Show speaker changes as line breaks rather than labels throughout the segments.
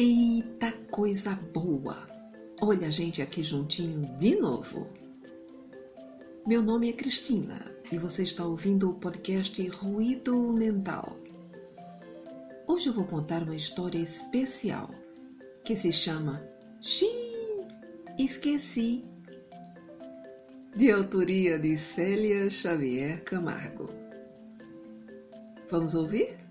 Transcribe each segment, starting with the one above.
Eita coisa boa! Olha a gente aqui juntinho de novo. Meu nome é Cristina e você está ouvindo o podcast Ruído Mental. Hoje eu vou contar uma história especial que se chama Xiii, Esqueci, de autoria de Célia Xavier Camargo. Vamos ouvir?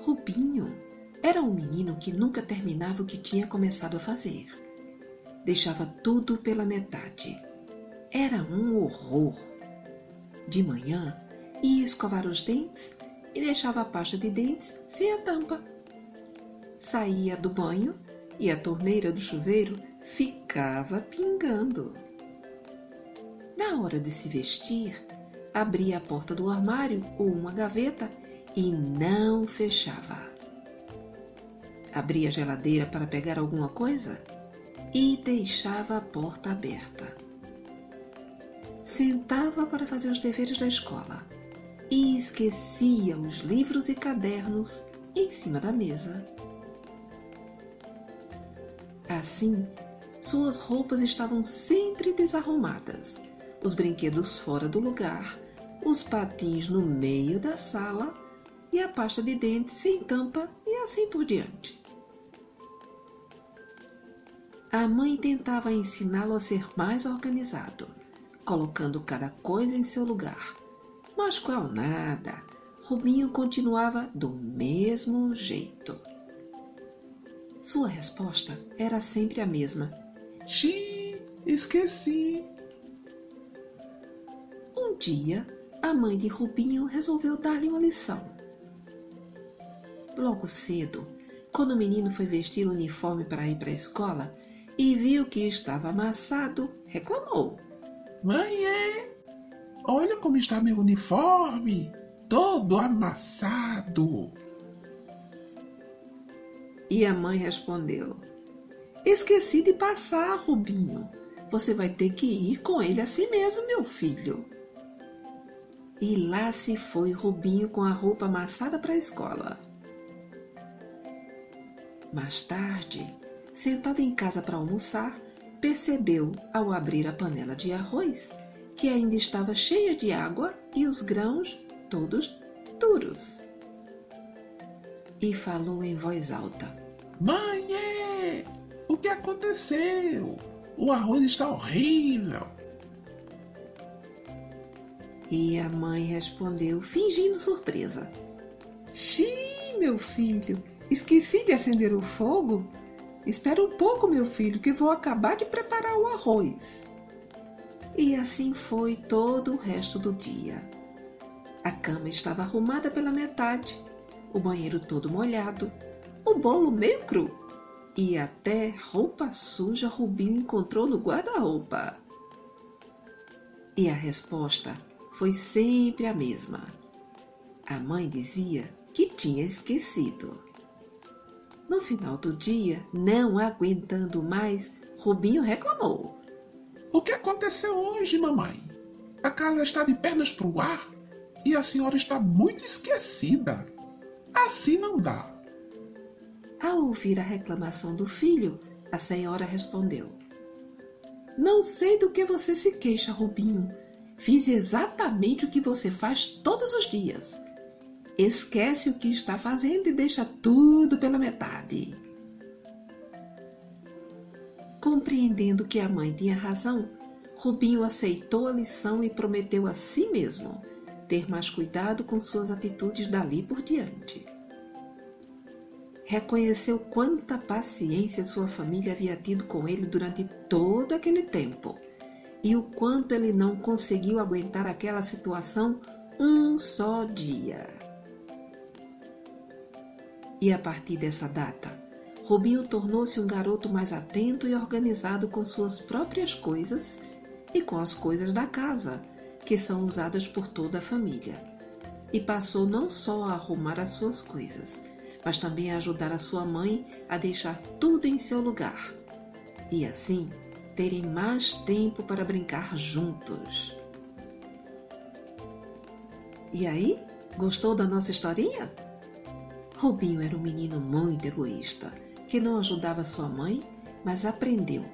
Rubinho era um menino que nunca terminava o que tinha começado a fazer. Deixava tudo pela metade. Era um horror. De manhã, ia escovar os dentes e deixava a pasta de dentes sem a tampa. Saía do banho e a torneira do chuveiro ficava pingando. Na hora de se vestir, abria a porta do armário ou uma gaveta e não fechava. Abria a geladeira para pegar alguma coisa e deixava a porta aberta. Sentava para fazer os deveres da escola e esquecia os livros e cadernos em cima da mesa. Assim, suas roupas estavam sempre desarrumadas, os brinquedos fora do lugar, os patins no meio da sala e a pasta de dentes sem tampa e assim por diante. A mãe tentava ensiná-lo a ser mais organizado, colocando cada coisa em seu lugar. Mas qual nada, Rubinho continuava do mesmo jeito. Sua resposta era sempre a mesma:
Xiii, esqueci.
Um dia, a mãe de Rubinho resolveu dar-lhe uma lição. Logo cedo, quando o menino foi vestir o uniforme para ir para a escola e viu que estava amassado, reclamou:
Mãe, é? Olha como está meu uniforme, todo amassado.
E a mãe respondeu: Esqueci de passar, Rubinho. Você vai ter que ir com ele assim mesmo, meu filho. E lá se foi Rubinho com a roupa amassada para a escola. Mais tarde, sentado em casa para almoçar, percebeu, ao abrir a panela de arroz, que ainda estava cheia de água e os grãos todos duros. E falou em voz alta:
Mãe, é! o que aconteceu? O arroz está horrível.
E a mãe respondeu, fingindo surpresa: Xiii, meu filho, Esqueci de acender o fogo? Espera um pouco, meu filho, que vou acabar de preparar o arroz. E assim foi todo o resto do dia. A cama estava arrumada pela metade, o banheiro todo molhado, o bolo meio cru e até roupa suja Rubinho encontrou no guarda-roupa. E a resposta foi sempre a mesma. A mãe dizia que tinha esquecido. No final do dia, não aguentando mais, Rubinho reclamou.
O que aconteceu hoje, mamãe? A casa está de pernas para o ar e a senhora está muito esquecida. Assim não dá.
Ao ouvir a reclamação do filho, a senhora respondeu: Não sei do que você se queixa, Rubinho. Fiz exatamente o que você faz todos os dias esquece o que está fazendo e deixa tudo pela metade. Compreendendo que a mãe tinha razão, Rubinho aceitou a lição e prometeu a si mesmo ter mais cuidado com suas atitudes dali por diante. Reconheceu quanta paciência sua família havia tido com ele durante todo aquele tempo e o quanto ele não conseguiu aguentar aquela situação um só dia. E a partir dessa data, Rubinho tornou-se um garoto mais atento e organizado com suas próprias coisas e com as coisas da casa, que são usadas por toda a família. E passou não só a arrumar as suas coisas, mas também a ajudar a sua mãe a deixar tudo em seu lugar. E assim, terem mais tempo para brincar juntos. E aí, Gostou da nossa historinha? Robinho era um menino muito egoísta, que não ajudava sua mãe, mas aprendeu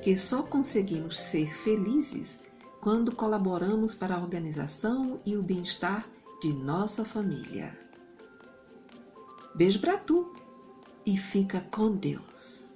que só conseguimos ser felizes quando colaboramos para a organização e o bem-estar de nossa família. Beijo para tu e fica com Deus.